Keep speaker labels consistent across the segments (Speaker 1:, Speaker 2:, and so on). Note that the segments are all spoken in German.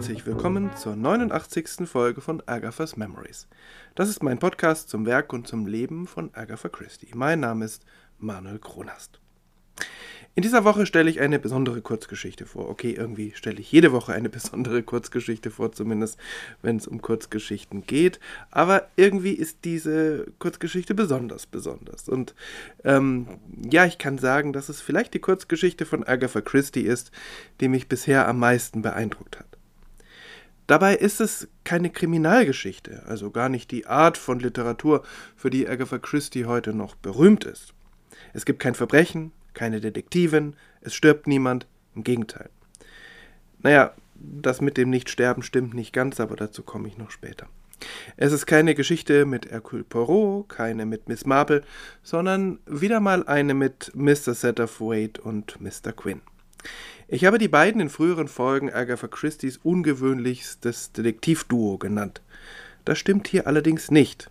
Speaker 1: herzlich willkommen zur 89. Folge von Agatha's Memories. Das ist mein Podcast zum Werk und zum Leben von Agatha Christie. Mein Name ist Manuel Kronast. In dieser Woche stelle ich eine besondere Kurzgeschichte vor. Okay, irgendwie stelle ich jede Woche eine besondere Kurzgeschichte vor, zumindest wenn es um Kurzgeschichten geht. Aber irgendwie ist diese Kurzgeschichte besonders besonders. Und ähm, ja, ich kann sagen, dass es vielleicht die Kurzgeschichte von Agatha Christie ist, die mich bisher am meisten beeindruckt hat. Dabei ist es keine Kriminalgeschichte, also gar nicht die Art von Literatur, für die Agatha Christie heute noch berühmt ist. Es gibt kein Verbrechen, keine Detektivin, es stirbt niemand, im Gegenteil. Naja, das mit dem Nichtsterben stimmt nicht ganz, aber dazu komme ich noch später. Es ist keine Geschichte mit Hercule Poirot, keine mit Miss Marple, sondern wieder mal eine mit Mr. Satterthwaite und Mr. Quinn. Ich habe die beiden in früheren Folgen Agatha Christie's ungewöhnlichstes Detektivduo genannt. Das stimmt hier allerdings nicht,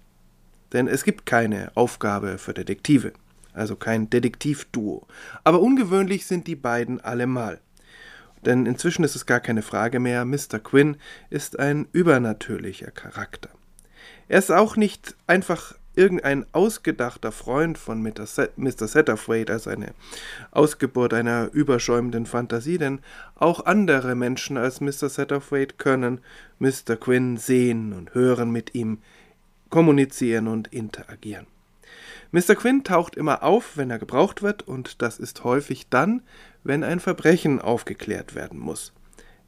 Speaker 1: denn es gibt keine Aufgabe für Detektive also kein Detektivduo. Aber ungewöhnlich sind die beiden allemal. Denn inzwischen ist es gar keine Frage mehr, Mr. Quinn ist ein übernatürlicher Charakter. Er ist auch nicht einfach irgendein ausgedachter Freund von Mr. Satterthwaite, also eine Ausgeburt einer überschäumenden Fantasie, denn auch andere Menschen als Mr. Satterthwaite können Mr. Quinn sehen und hören mit ihm, kommunizieren und interagieren. Mr. Quinn taucht immer auf, wenn er gebraucht wird, und das ist häufig dann, wenn ein Verbrechen aufgeklärt werden muss.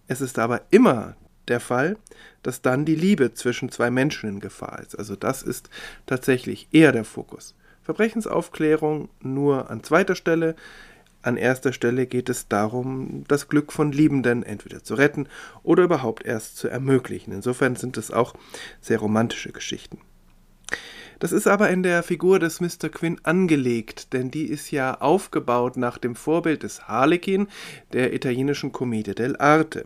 Speaker 1: Es ist aber immer der Fall, dass dann die Liebe zwischen zwei Menschen in Gefahr ist. Also das ist tatsächlich eher der Fokus. Verbrechensaufklärung nur an zweiter Stelle. An erster Stelle geht es darum, das Glück von Liebenden entweder zu retten oder überhaupt erst zu ermöglichen. Insofern sind es auch sehr romantische Geschichten. Das ist aber in der Figur des Mr. Quinn angelegt, denn die ist ja aufgebaut nach dem Vorbild des Harlekin der italienischen Commedia dell'arte.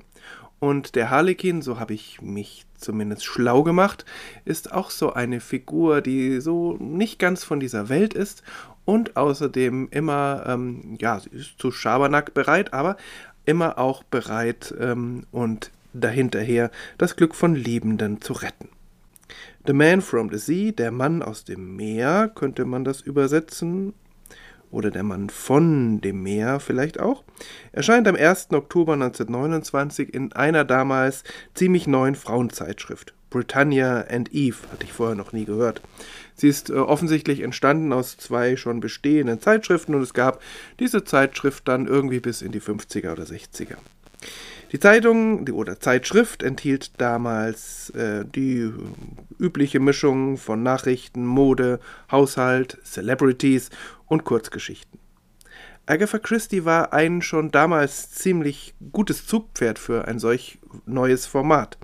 Speaker 1: Und der Harlekin, so habe ich mich zumindest schlau gemacht, ist auch so eine Figur, die so nicht ganz von dieser Welt ist und außerdem immer, ähm, ja, sie ist zu Schabernack bereit, aber immer auch bereit ähm, und dahinterher das Glück von Liebenden zu retten. The Man from the Sea, der Mann aus dem Meer, könnte man das übersetzen. Oder der Mann von dem Meer vielleicht auch. Erscheint am 1. Oktober 1929 in einer damals ziemlich neuen Frauenzeitschrift. Britannia and Eve, hatte ich vorher noch nie gehört. Sie ist äh, offensichtlich entstanden aus zwei schon bestehenden Zeitschriften und es gab diese Zeitschrift dann irgendwie bis in die 50er oder 60er. Die Zeitung die, oder Zeitschrift enthielt damals äh, die übliche Mischung von Nachrichten, Mode, Haushalt, Celebrities und Kurzgeschichten. Agatha Christie war ein schon damals ziemlich gutes Zugpferd für ein solch neues Format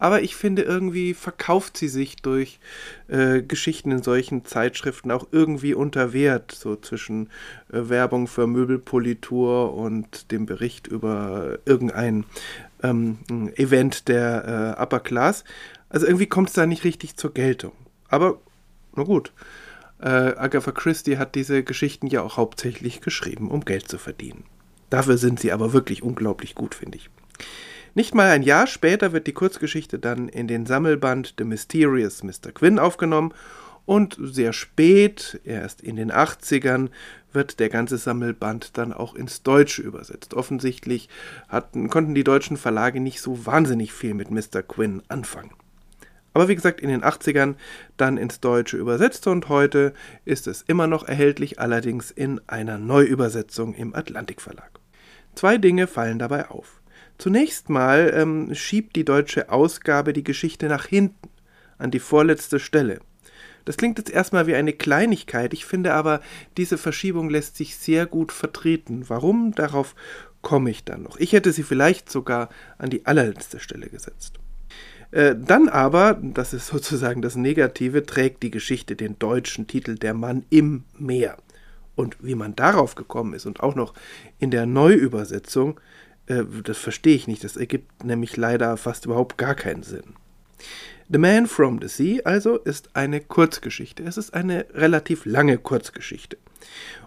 Speaker 1: aber ich finde, irgendwie verkauft sie sich durch äh, Geschichten in solchen Zeitschriften auch irgendwie unter Wert, so zwischen äh, Werbung für Möbelpolitur und dem Bericht über irgendein ähm, Event der äh, Upper Class. Also irgendwie kommt es da nicht richtig zur Geltung. Aber, na gut. Äh, Agatha Christie hat diese Geschichten ja auch hauptsächlich geschrieben, um Geld zu verdienen. Dafür sind sie aber wirklich unglaublich gut, finde ich. Nicht mal ein Jahr später wird die Kurzgeschichte dann in den Sammelband The Mysterious Mr. Quinn aufgenommen und sehr spät, erst in den 80ern, wird der ganze Sammelband dann auch ins Deutsche übersetzt. Offensichtlich hatten, konnten die deutschen Verlage nicht so wahnsinnig viel mit Mr. Quinn anfangen. Aber wie gesagt, in den 80ern dann ins Deutsche übersetzt und heute ist es immer noch erhältlich, allerdings in einer Neuübersetzung im Atlantik Verlag. Zwei Dinge fallen dabei auf. Zunächst mal ähm, schiebt die deutsche Ausgabe die Geschichte nach hinten, an die vorletzte Stelle. Das klingt jetzt erstmal wie eine Kleinigkeit, ich finde aber, diese Verschiebung lässt sich sehr gut vertreten. Warum? Darauf komme ich dann noch. Ich hätte sie vielleicht sogar an die allerletzte Stelle gesetzt. Äh, dann aber, das ist sozusagen das Negative, trägt die Geschichte den deutschen Titel Der Mann im Meer. Und wie man darauf gekommen ist und auch noch in der Neuübersetzung, äh, das verstehe ich nicht. Das ergibt nämlich leider fast überhaupt gar keinen Sinn. The Man from the Sea also ist eine Kurzgeschichte. Es ist eine relativ lange Kurzgeschichte.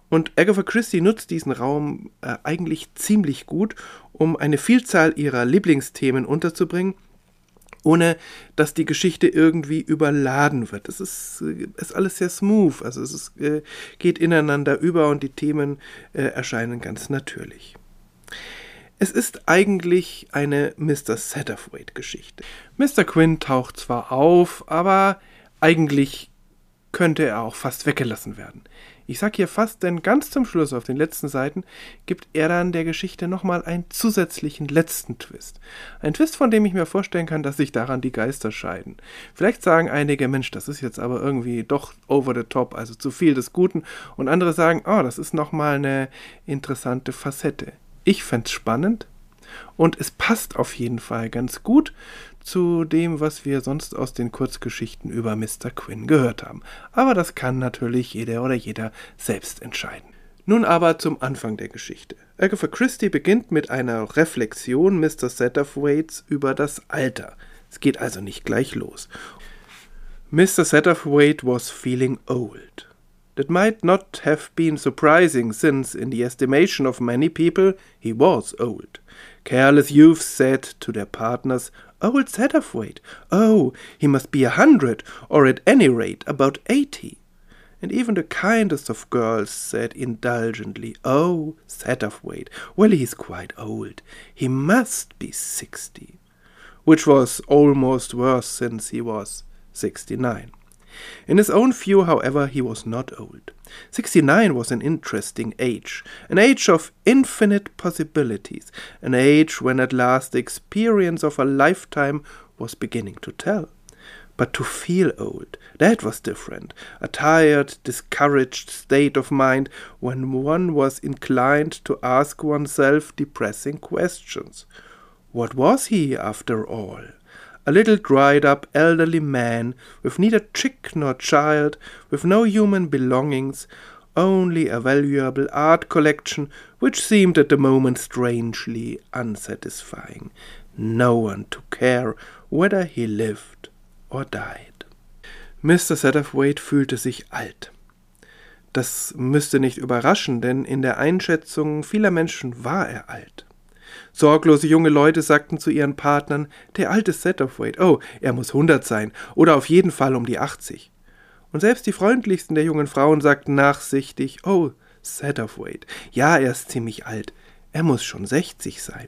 Speaker 1: Und Agatha Christie nutzt diesen Raum äh, eigentlich ziemlich gut, um eine Vielzahl ihrer Lieblingsthemen unterzubringen, ohne dass die Geschichte irgendwie überladen wird. Es ist, äh, ist alles sehr smooth, also es ist, äh, geht ineinander über und die Themen äh, erscheinen ganz natürlich. Es ist eigentlich eine Mr. Satterthwaite-Geschichte. Mr. Quinn taucht zwar auf, aber eigentlich könnte er auch fast weggelassen werden. Ich sag hier fast, denn ganz zum Schluss auf den letzten Seiten gibt er dann der Geschichte nochmal einen zusätzlichen letzten Twist. Ein Twist, von dem ich mir vorstellen kann, dass sich daran die Geister scheiden. Vielleicht sagen einige, Mensch, das ist jetzt aber irgendwie doch over the top, also zu viel des Guten, und andere sagen, oh, das ist nochmal eine interessante Facette. Ich fände es spannend und es passt auf jeden Fall ganz gut zu dem, was wir sonst aus den Kurzgeschichten über Mr. Quinn gehört haben. Aber das kann natürlich jeder oder jeder selbst entscheiden. Nun aber zum Anfang der Geschichte. Agatha Christie beginnt mit einer Reflexion Mr. Satterthwaites über das Alter. Es geht also nicht gleich los. Mr. Satterthwaite was feeling old. That might not have been surprising, since, in the estimation of many people, he was old. Careless youths said to their partners, Old Satterthwaite, oh, he must be a hundred, or at any rate about eighty. And even the kindest of girls said indulgently, Oh, Satterthwaite, well, he's quite old. He must be sixty. Which was almost worse since he was sixty nine. In his own view, however, he was not old. Sixty nine was an interesting age, an age of infinite possibilities, an age when at last the experience of a lifetime was beginning to tell. But to feel old, that was different, a tired, discouraged state of mind when one was inclined to ask oneself depressing questions. What was he, after all? A little dried up elderly man, with neither chick nor child, with no human belongings, only a valuable art collection which seemed at the moment strangely unsatisfying. No one took care whether he lived or died. Mr. Satterthwaite fühlte sich alt. Das müsste nicht überraschen, denn in der Einschätzung vieler Menschen war er alt. Sorglose junge Leute sagten zu ihren Partnern, der alte Satterthwaite, oh, er muss hundert sein, oder auf jeden Fall um die achtzig. Und selbst die freundlichsten der jungen Frauen sagten nachsichtig, oh, Satterthwaite, ja, er ist ziemlich alt, er muss schon sechzig sein.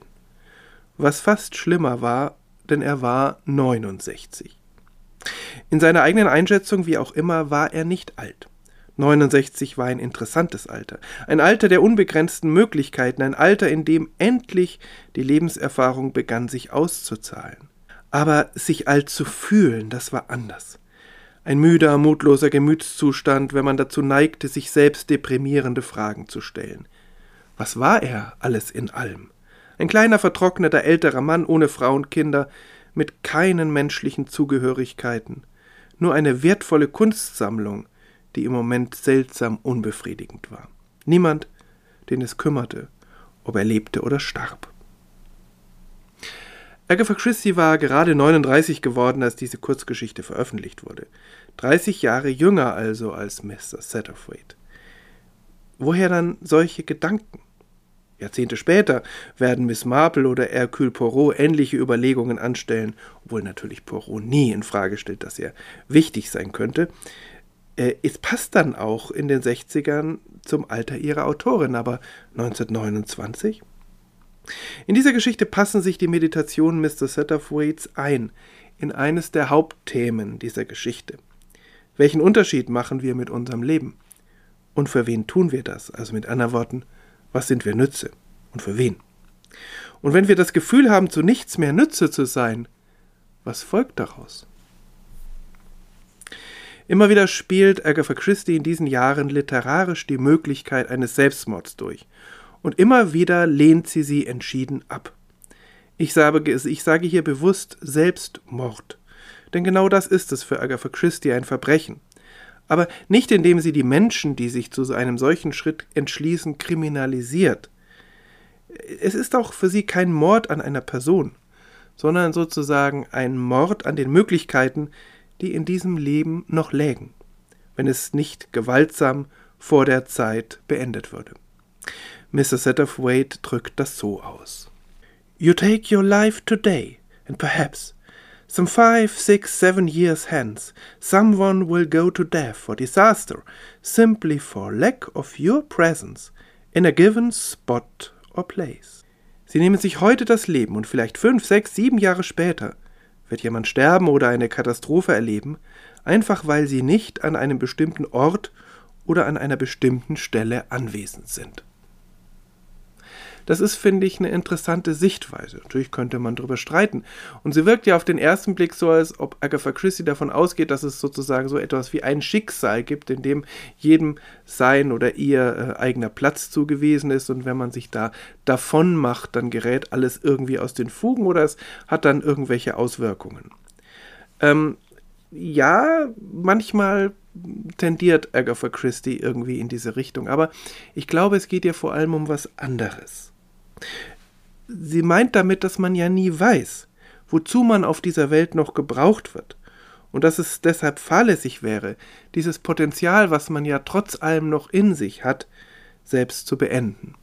Speaker 1: Was fast schlimmer war, denn er war neunundsechzig. In seiner eigenen Einschätzung, wie auch immer, war er nicht alt. 69 war ein interessantes Alter, ein Alter der unbegrenzten Möglichkeiten, ein Alter, in dem endlich die Lebenserfahrung begann sich auszuzahlen. Aber sich alt zu fühlen, das war anders. Ein müder, mutloser Gemütszustand, wenn man dazu neigte, sich selbst deprimierende Fragen zu stellen. Was war er alles in allem? Ein kleiner, vertrockneter, älterer Mann ohne Frau und Kinder, mit keinen menschlichen Zugehörigkeiten, nur eine wertvolle Kunstsammlung, die im Moment seltsam unbefriedigend war. Niemand, den es kümmerte, ob er lebte oder starb. Agatha Christie war gerade 39 geworden, als diese Kurzgeschichte veröffentlicht wurde. 30 Jahre jünger also als Mr. Satterthwaite. Woher dann solche Gedanken? Jahrzehnte später werden Miss Marple oder Hercule Poirot ähnliche Überlegungen anstellen, obwohl natürlich Poirot nie in Frage stellt, dass er wichtig sein könnte äh, es passt dann auch in den 60ern zum Alter ihrer Autorin, aber 1929? In dieser Geschichte passen sich die Meditationen Mr. Satterthwaites ein in eines der Hauptthemen dieser Geschichte. Welchen Unterschied machen wir mit unserem Leben? Und für wen tun wir das? Also mit anderen Worten, was sind wir Nütze? Und für wen? Und wenn wir das Gefühl haben, zu nichts mehr Nütze zu sein, was folgt daraus? Immer wieder spielt Agatha Christie in diesen Jahren literarisch die Möglichkeit eines Selbstmords durch. Und immer wieder lehnt sie sie entschieden ab. Ich sage, ich sage hier bewusst Selbstmord. Denn genau das ist es für Agatha Christie ein Verbrechen. Aber nicht indem sie die Menschen, die sich zu einem solchen Schritt entschließen, kriminalisiert. Es ist auch für sie kein Mord an einer Person, sondern sozusagen ein Mord an den Möglichkeiten, die in diesem Leben noch lägen, wenn es nicht gewaltsam vor der Zeit beendet würde. Mr. Satterthwaite drückt das so aus. You take your life today, and perhaps some five, six, seven years hence, someone will go to death or disaster simply for lack of your presence in a given spot or place. Sie nehmen sich heute das Leben und vielleicht fünf, sechs, sieben Jahre später wird jemand sterben oder eine Katastrophe erleben, einfach weil sie nicht an einem bestimmten Ort oder an einer bestimmten Stelle anwesend sind. Das ist, finde ich, eine interessante Sichtweise. Natürlich könnte man darüber streiten. Und sie wirkt ja auf den ersten Blick so, als ob Agatha Christie davon ausgeht, dass es sozusagen so etwas wie ein Schicksal gibt, in dem jedem sein oder ihr äh, eigener Platz zugewiesen ist. Und wenn man sich da davon macht, dann gerät alles irgendwie aus den Fugen oder es hat dann irgendwelche Auswirkungen. Ähm, ja, manchmal tendiert Agatha Christie irgendwie in diese Richtung, aber ich glaube, es geht ihr vor allem um was anderes. Sie meint damit, dass man ja nie weiß, wozu man auf dieser Welt noch gebraucht wird, und dass es deshalb fahrlässig wäre, dieses Potenzial, was man ja trotz allem noch in sich hat, selbst zu beenden.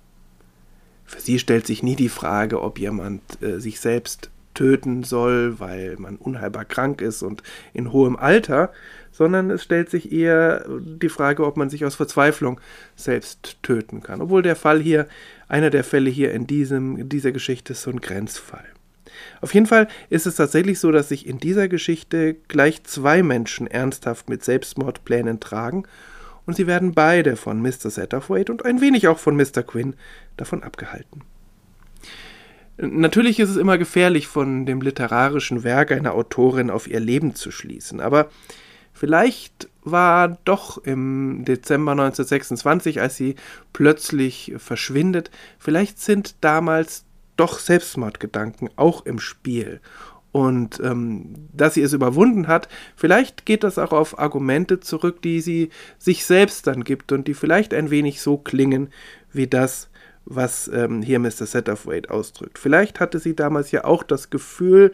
Speaker 1: Für sie stellt sich nie die Frage, ob jemand äh, sich selbst töten soll, weil man unheilbar krank ist und in hohem Alter, sondern es stellt sich eher die Frage, ob man sich aus Verzweiflung selbst töten kann. Obwohl der Fall hier, einer der Fälle hier in, diesem, in dieser Geschichte ist so ein Grenzfall. Auf jeden Fall ist es tatsächlich so, dass sich in dieser Geschichte gleich zwei Menschen ernsthaft mit Selbstmordplänen tragen und sie werden beide von Mr. Satterthwaite und ein wenig auch von Mr. Quinn davon abgehalten. Natürlich ist es immer gefährlich, von dem literarischen Werk einer Autorin auf ihr Leben zu schließen, aber vielleicht war doch im Dezember 1926, als sie plötzlich verschwindet, vielleicht sind damals doch Selbstmordgedanken auch im Spiel. Und ähm, dass sie es überwunden hat, vielleicht geht das auch auf Argumente zurück, die sie sich selbst dann gibt und die vielleicht ein wenig so klingen wie das, was ähm, hier Mr. Satterthwaite ausdrückt. Vielleicht hatte sie damals ja auch das Gefühl,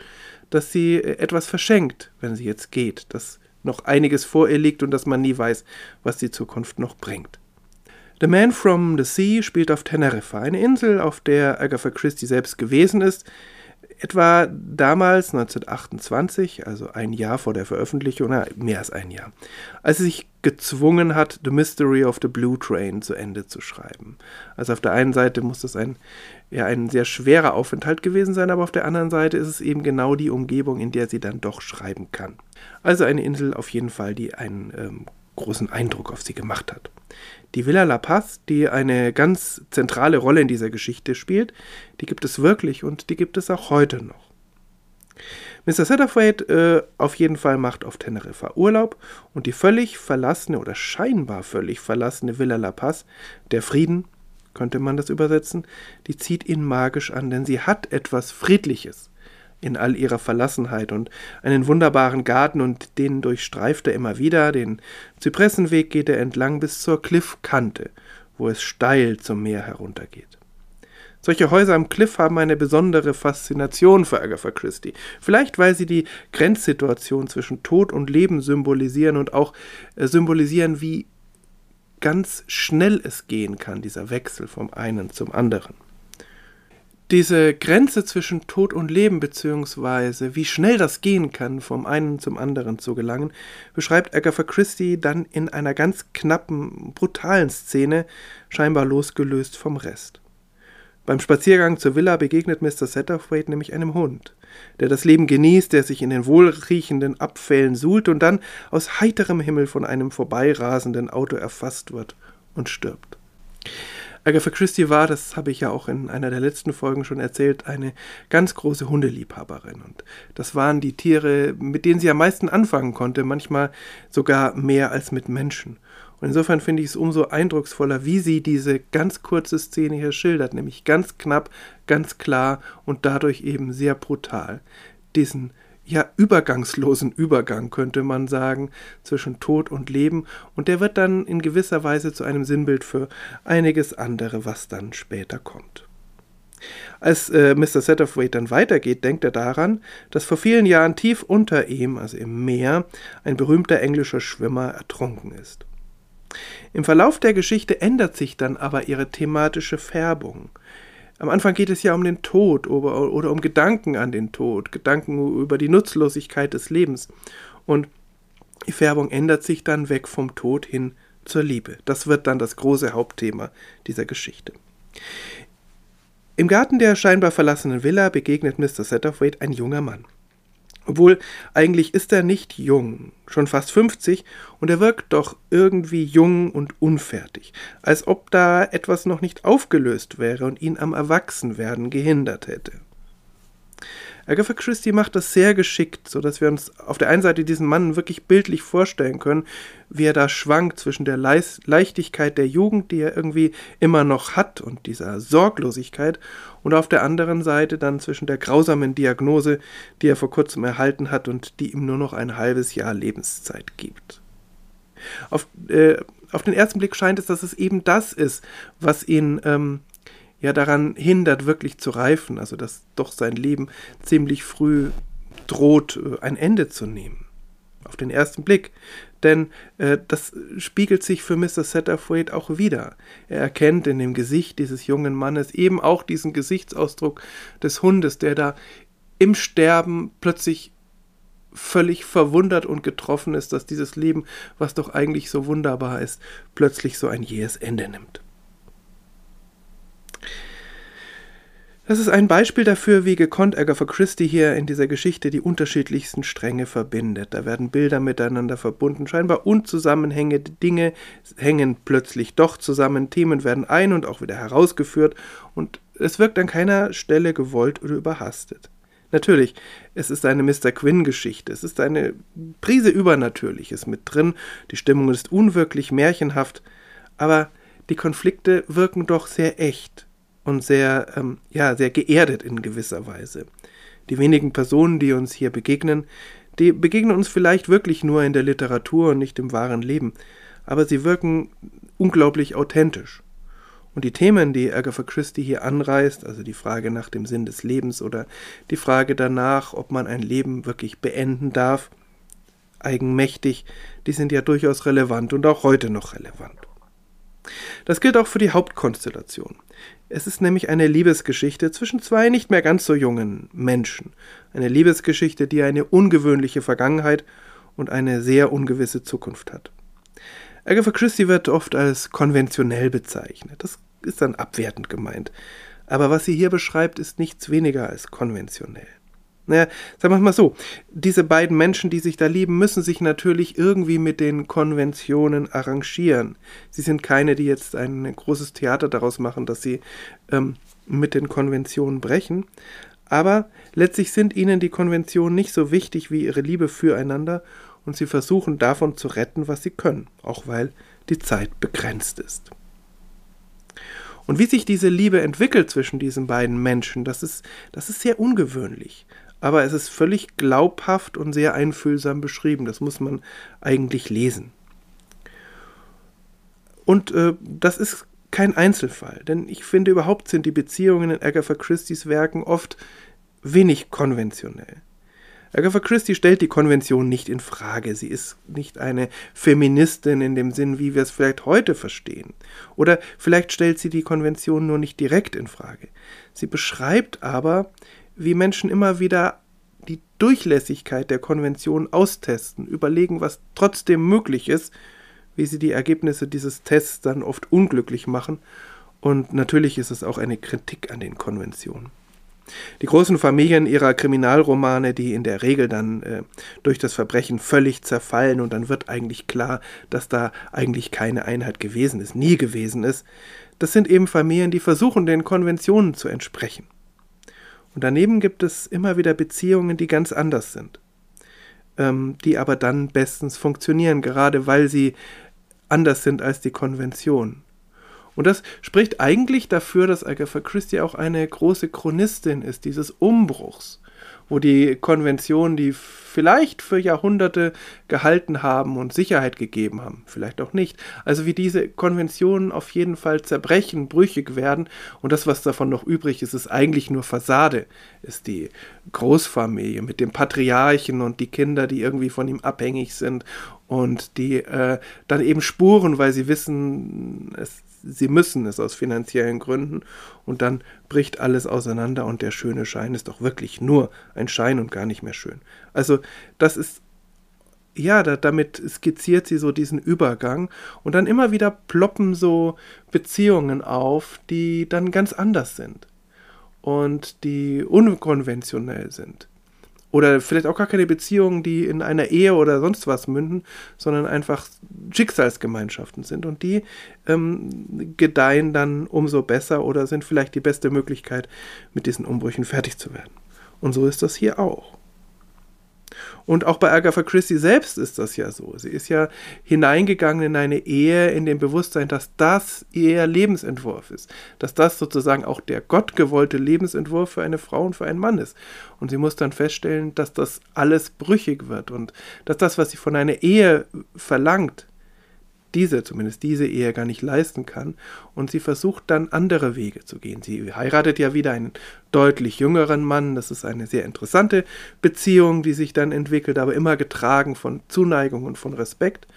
Speaker 1: dass sie äh, etwas verschenkt, wenn sie jetzt geht, dass noch einiges vor ihr liegt und dass man nie weiß, was die Zukunft noch bringt. The Man from the Sea spielt auf Teneriffa, eine Insel, auf der Agatha Christie selbst gewesen ist, etwa damals 1928, also ein Jahr vor der Veröffentlichung, na, mehr als ein Jahr, als sie sich gezwungen hat, The Mystery of the Blue Train zu Ende zu schreiben. Also auf der einen Seite muss das ein, ja, ein sehr schwerer Aufenthalt gewesen sein, aber auf der anderen Seite ist es eben genau die Umgebung, in der sie dann doch schreiben kann. Also eine Insel auf jeden Fall, die einen ähm, großen Eindruck auf sie gemacht hat. Die Villa La Paz, die eine ganz zentrale Rolle in dieser Geschichte spielt, die gibt es wirklich und die gibt es auch heute noch. Mr. Satterthwaite äh, auf jeden Fall macht auf Teneriffa Urlaub und die völlig verlassene oder scheinbar völlig verlassene Villa La Paz, der Frieden, könnte man das übersetzen, die zieht ihn magisch an, denn sie hat etwas Friedliches in all ihrer Verlassenheit und einen wunderbaren Garten und den durchstreift er immer wieder. Den Zypressenweg geht er entlang bis zur Cliffkante, wo es steil zum Meer heruntergeht. Solche Häuser am Cliff haben eine besondere Faszination für Agatha Christie. Vielleicht, weil sie die Grenzsituation zwischen Tod und Leben symbolisieren und auch äh, symbolisieren, wie ganz schnell es gehen kann, dieser Wechsel vom einen zum anderen. Diese Grenze zwischen Tod und Leben, beziehungsweise wie schnell das gehen kann, vom einen zum anderen zu gelangen, beschreibt Agatha Christie dann in einer ganz knappen, brutalen Szene, scheinbar losgelöst vom Rest. Beim Spaziergang zur Villa begegnet Mr. Satterthwaite nämlich einem Hund, der das Leben genießt, der sich in den wohlriechenden Abfällen suhlt und dann aus heiterem Himmel von einem vorbeirasenden Auto erfasst wird und stirbt. Agatha Christie war, das habe ich ja auch in einer der letzten Folgen schon erzählt, eine ganz große Hundeliebhaberin. Und das waren die Tiere, mit denen sie am meisten anfangen konnte, manchmal sogar mehr als mit Menschen. Und insofern finde ich es umso eindrucksvoller, wie sie diese ganz kurze Szene hier schildert, nämlich ganz knapp, ganz klar und dadurch eben sehr brutal. Diesen ja übergangslosen Übergang, könnte man sagen, zwischen Tod und Leben, und der wird dann in gewisser Weise zu einem Sinnbild für einiges andere, was dann später kommt. Als äh, Mr. Satterthwaite dann weitergeht, denkt er daran, dass vor vielen Jahren tief unter ihm, also im Meer, ein berühmter englischer Schwimmer ertrunken ist. Im Verlauf der Geschichte ändert sich dann aber ihre thematische Färbung. Am Anfang geht es ja um den Tod oder, oder um Gedanken an den Tod, Gedanken über die Nutzlosigkeit des Lebens. Und die Färbung ändert sich dann weg vom Tod hin zur Liebe. Das wird dann das große Hauptthema dieser Geschichte. Im Garten der scheinbar verlassenen Villa begegnet Mr. Satterthwaite ein junger Mann. Obwohl, eigentlich ist er nicht jung, schon fast 50, und er wirkt doch irgendwie jung und unfertig, als ob da etwas noch nicht aufgelöst wäre und ihn am Erwachsenwerden gehindert hätte. Agatha Christie macht das sehr geschickt, so dass wir uns auf der einen Seite diesen Mann wirklich bildlich vorstellen können, wie er da schwankt zwischen der Leichtigkeit der Jugend, die er irgendwie immer noch hat, und dieser Sorglosigkeit, und auf der anderen Seite dann zwischen der grausamen Diagnose, die er vor kurzem erhalten hat und die ihm nur noch ein halbes Jahr Lebenszeit gibt. Auf, äh, auf den ersten Blick scheint es, dass es eben das ist, was ihn ähm, ja daran hindert, wirklich zu reifen, also dass doch sein Leben ziemlich früh droht, äh, ein Ende zu nehmen. Auf den ersten Blick. Denn äh, das spiegelt sich für Mr. Satterthwaite auch wieder. Er erkennt in dem Gesicht dieses jungen Mannes eben auch diesen Gesichtsausdruck des Hundes, der da im Sterben plötzlich völlig verwundert und getroffen ist, dass dieses Leben, was doch eigentlich so wunderbar ist, plötzlich so ein jähes Ende nimmt. Das ist ein Beispiel dafür, wie gekonnt Agatha Christie hier in dieser Geschichte die unterschiedlichsten Stränge verbindet. Da werden Bilder miteinander verbunden, scheinbar unzusammenhängende Dinge hängen plötzlich doch zusammen, Themen werden ein und auch wieder herausgeführt und es wirkt an keiner Stelle gewollt oder überhastet. Natürlich, es ist eine Mr. Quinn-Geschichte, es ist eine Prise Übernatürliches mit drin, die Stimmung ist unwirklich, märchenhaft, aber die Konflikte wirken doch sehr echt und sehr, ähm, ja, sehr geerdet in gewisser Weise. Die wenigen Personen, die uns hier begegnen, die begegnen uns vielleicht wirklich nur in der Literatur und nicht im wahren Leben, aber sie wirken unglaublich authentisch. Und die Themen, die Agatha Christie hier anreißt, also die Frage nach dem Sinn des Lebens oder die Frage danach, ob man ein Leben wirklich beenden darf, eigenmächtig, die sind ja durchaus relevant und auch heute noch relevant. Das gilt auch für die Hauptkonstellation. Es ist nämlich eine Liebesgeschichte zwischen zwei nicht mehr ganz so jungen Menschen. Eine Liebesgeschichte, die eine ungewöhnliche Vergangenheit und eine sehr ungewisse Zukunft hat. Agatha Christie wird oft als konventionell bezeichnet. Das ist dann abwertend gemeint. Aber was sie hier beschreibt, ist nichts weniger als konventionell. Naja, sagen wir mal so, diese beiden Menschen, die sich da lieben, müssen sich natürlich irgendwie mit den Konventionen arrangieren. Sie sind keine, die jetzt ein großes Theater daraus machen, dass sie ähm, mit den Konventionen brechen. Aber letztlich sind ihnen die Konventionen nicht so wichtig wie ihre Liebe füreinander und sie versuchen davon zu retten, was sie können, auch weil die Zeit begrenzt ist. Und wie sich diese Liebe entwickelt zwischen diesen beiden Menschen, das ist, das ist sehr ungewöhnlich aber es ist völlig glaubhaft und sehr einfühlsam beschrieben. Das muss man eigentlich lesen. Und äh, das ist kein Einzelfall, denn ich finde überhaupt sind die Beziehungen in Agatha Christie's Werken oft wenig konventionell. Agatha Christie stellt die Konvention nicht in Frage. Sie ist nicht eine Feministin in dem Sinn, wie wir es vielleicht heute verstehen. Oder vielleicht stellt sie die Konvention nur nicht direkt in Frage. Sie beschreibt aber, wie Menschen immer wieder die Durchlässigkeit der Konvention austesten, überlegen, was trotzdem möglich ist, wie sie die Ergebnisse dieses Tests dann oft unglücklich machen. Und natürlich ist es auch eine Kritik an den Konventionen. Die großen Familien ihrer Kriminalromane, die in der Regel dann äh, durch das Verbrechen völlig zerfallen und dann wird eigentlich klar, dass da eigentlich keine Einheit gewesen ist, nie gewesen ist, das sind eben Familien, die versuchen, den Konventionen zu entsprechen. Und daneben gibt es immer wieder Beziehungen, die ganz anders sind, ähm, die aber dann bestens funktionieren, gerade weil sie anders sind als die Konvention. Und das spricht eigentlich dafür, dass Agatha Christie auch eine große Chronistin ist, dieses Umbruchs. Wo die Konventionen, die vielleicht für Jahrhunderte gehalten haben und Sicherheit gegeben haben, vielleicht auch nicht. Also wie diese Konventionen auf jeden Fall zerbrechen, brüchig werden und das, was davon noch übrig ist, ist eigentlich nur Fassade, ist die Großfamilie mit dem Patriarchen und die Kinder, die irgendwie von ihm abhängig sind und die äh, dann eben spuren, weil sie wissen, es, sie müssen es aus finanziellen Gründen und dann bricht alles auseinander und der schöne Schein ist doch wirklich nur ein Schein und gar nicht mehr schön. Also das ist ja, da, damit skizziert sie so diesen Übergang und dann immer wieder ploppen so Beziehungen auf, die dann ganz anders sind und die unkonventionell sind. Oder vielleicht auch gar keine Beziehungen, die in einer Ehe oder sonst was münden, sondern einfach Schicksalsgemeinschaften sind. Und die ähm, gedeihen dann umso besser oder sind vielleicht die beste Möglichkeit, mit diesen Umbrüchen fertig zu werden. Und so ist das hier auch. Und auch bei Agatha Christie selbst ist das ja so. Sie ist ja hineingegangen in eine Ehe in dem Bewusstsein, dass das ihr Lebensentwurf ist. Dass das sozusagen auch der gottgewollte Lebensentwurf für eine Frau und für einen Mann ist. Und sie muss dann feststellen, dass das alles brüchig wird und dass das, was sie von einer Ehe verlangt, diese, zumindest diese Ehe gar nicht leisten kann. Und sie versucht dann andere Wege zu gehen. Sie heiratet ja wieder einen deutlich jüngeren Mann. Das ist eine sehr interessante Beziehung, die sich dann entwickelt, aber immer getragen von Zuneigung und von Respekt.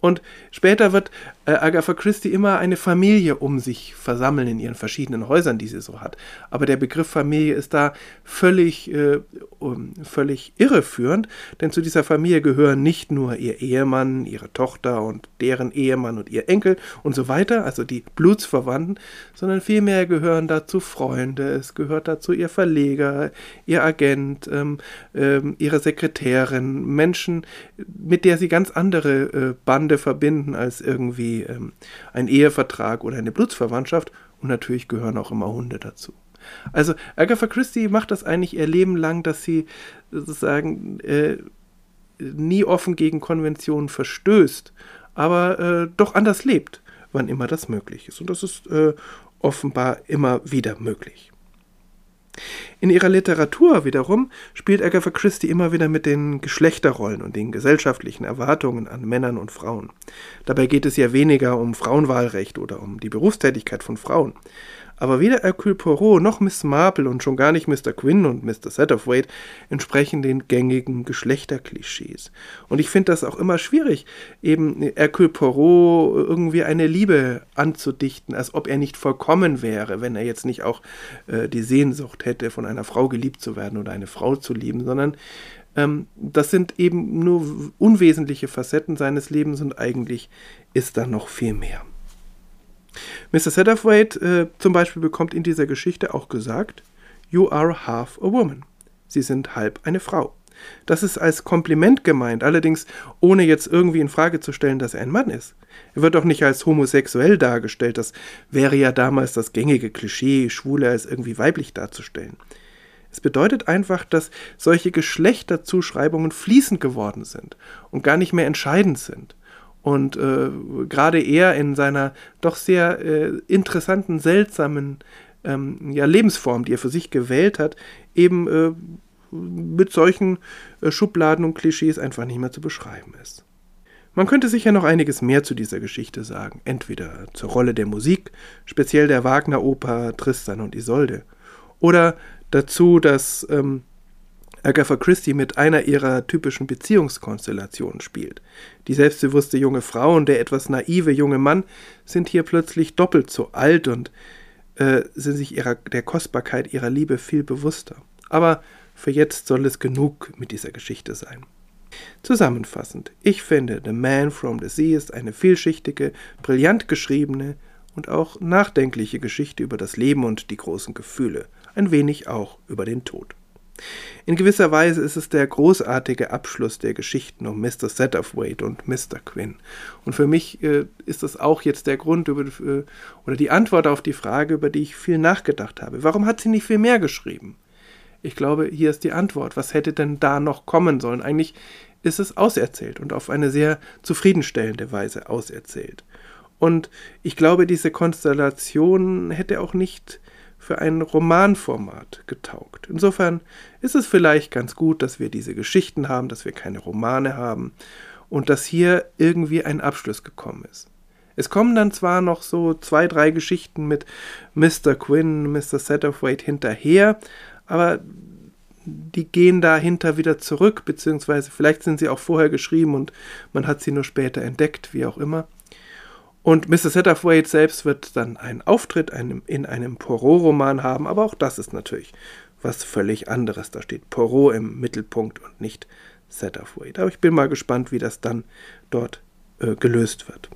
Speaker 1: Und später wird äh, Agatha Christie immer eine Familie um sich versammeln in ihren verschiedenen Häusern, die sie so hat. Aber der Begriff Familie ist da völlig, äh, um, völlig irreführend, denn zu dieser Familie gehören nicht nur ihr Ehemann, ihre Tochter und deren Ehemann und ihr Enkel und so weiter, also die Blutsverwandten, sondern vielmehr gehören dazu Freunde, es gehört dazu ihr Verleger, ihr Agent, ähm, ähm, ihre Sekretärin, Menschen, mit der sie ganz andere äh, Bande Bande verbinden als irgendwie ähm, ein Ehevertrag oder eine Blutsverwandtschaft. Und natürlich gehören auch immer Hunde dazu. Also Agatha Christie macht das eigentlich ihr Leben lang, dass sie sozusagen äh, nie offen gegen Konventionen verstößt, aber äh, doch anders lebt, wann immer das möglich ist. Und das ist äh, offenbar immer wieder möglich. In ihrer Literatur wiederum spielt Agatha Christie immer wieder mit den Geschlechterrollen und den gesellschaftlichen Erwartungen an Männern und Frauen. Dabei geht es ja weniger um Frauenwahlrecht oder um die Berufstätigkeit von Frauen, aber weder Hercule Poirot noch Miss Marple und schon gar nicht Mr. Quinn und Mr. Satterthwaite entsprechen den gängigen Geschlechterklischees. Und ich finde das auch immer schwierig, eben Hercule Poirot irgendwie eine Liebe anzudichten, als ob er nicht vollkommen wäre, wenn er jetzt nicht auch äh, die Sehnsucht hätte, von einer Frau geliebt zu werden oder eine Frau zu lieben, sondern ähm, das sind eben nur unwesentliche Facetten seines Lebens und eigentlich ist da noch viel mehr. Mr. Satterthwaite äh, zum Beispiel bekommt in dieser Geschichte auch gesagt, You are half a woman. Sie sind halb eine Frau. Das ist als Kompliment gemeint, allerdings ohne jetzt irgendwie in Frage zu stellen, dass er ein Mann ist. Er wird auch nicht als homosexuell dargestellt, das wäre ja damals das gängige Klischee, Schwule als irgendwie weiblich darzustellen. Es bedeutet einfach, dass solche Geschlechterzuschreibungen fließend geworden sind und gar nicht mehr entscheidend sind und äh, gerade er in seiner doch sehr äh, interessanten, seltsamen ähm, ja, Lebensform, die er für sich gewählt hat, eben äh, mit solchen äh, Schubladen und Klischees einfach nicht mehr zu beschreiben ist. Man könnte sicher noch einiges mehr zu dieser Geschichte sagen, entweder zur Rolle der Musik, speziell der Wagner-Oper Tristan und Isolde, oder dazu, dass ähm, Agatha Christie mit einer ihrer typischen Beziehungskonstellationen spielt. Die selbstbewusste junge Frau und der etwas naive junge Mann sind hier plötzlich doppelt so alt und äh, sind sich ihrer, der Kostbarkeit ihrer Liebe viel bewusster. Aber für jetzt soll es genug mit dieser Geschichte sein. Zusammenfassend, ich finde, The Man from the Sea ist eine vielschichtige, brillant geschriebene und auch nachdenkliche Geschichte über das Leben und die großen Gefühle, ein wenig auch über den Tod. In gewisser Weise ist es der großartige Abschluss der Geschichten um Mr. Satterthwaite und Mr. Quinn. Und für mich äh, ist das auch jetzt der Grund über, äh, oder die Antwort auf die Frage, über die ich viel nachgedacht habe. Warum hat sie nicht viel mehr geschrieben? Ich glaube, hier ist die Antwort. Was hätte denn da noch kommen sollen? Eigentlich ist es auserzählt und auf eine sehr zufriedenstellende Weise auserzählt. Und ich glaube, diese Konstellation hätte auch nicht für ein Romanformat getaugt. Insofern ist es vielleicht ganz gut, dass wir diese Geschichten haben, dass wir keine Romane haben und dass hier irgendwie ein Abschluss gekommen ist. Es kommen dann zwar noch so zwei, drei Geschichten mit Mr. Quinn, Mr. Satterthwaite hinterher, aber die gehen dahinter wieder zurück, beziehungsweise vielleicht sind sie auch vorher geschrieben und man hat sie nur später entdeckt, wie auch immer. Und Mr. Satterthwaite selbst wird dann einen Auftritt in einem Poirot-Roman haben, aber auch das ist natürlich was völlig anderes. Da steht Poirot im Mittelpunkt und nicht Satterthwaite. Aber ich bin mal gespannt, wie das dann dort äh, gelöst wird.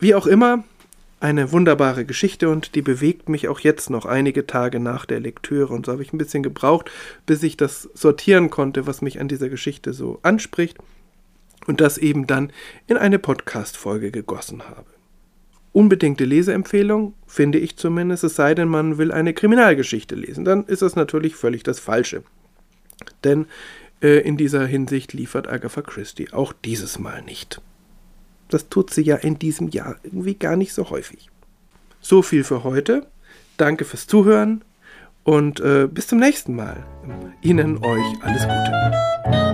Speaker 1: Wie auch immer, eine wunderbare Geschichte und die bewegt mich auch jetzt noch einige Tage nach der Lektüre. Und so habe ich ein bisschen gebraucht, bis ich das sortieren konnte, was mich an dieser Geschichte so anspricht und das eben dann in eine Podcast-Folge gegossen habe. Unbedingte Leseempfehlung, finde ich zumindest, es sei denn, man will eine Kriminalgeschichte lesen. Dann ist das natürlich völlig das Falsche. Denn äh, in dieser Hinsicht liefert Agatha Christie auch dieses Mal nicht. Das tut sie ja in diesem Jahr irgendwie gar nicht so häufig. So viel für heute. Danke fürs Zuhören und äh, bis zum nächsten Mal. Ihnen euch alles Gute.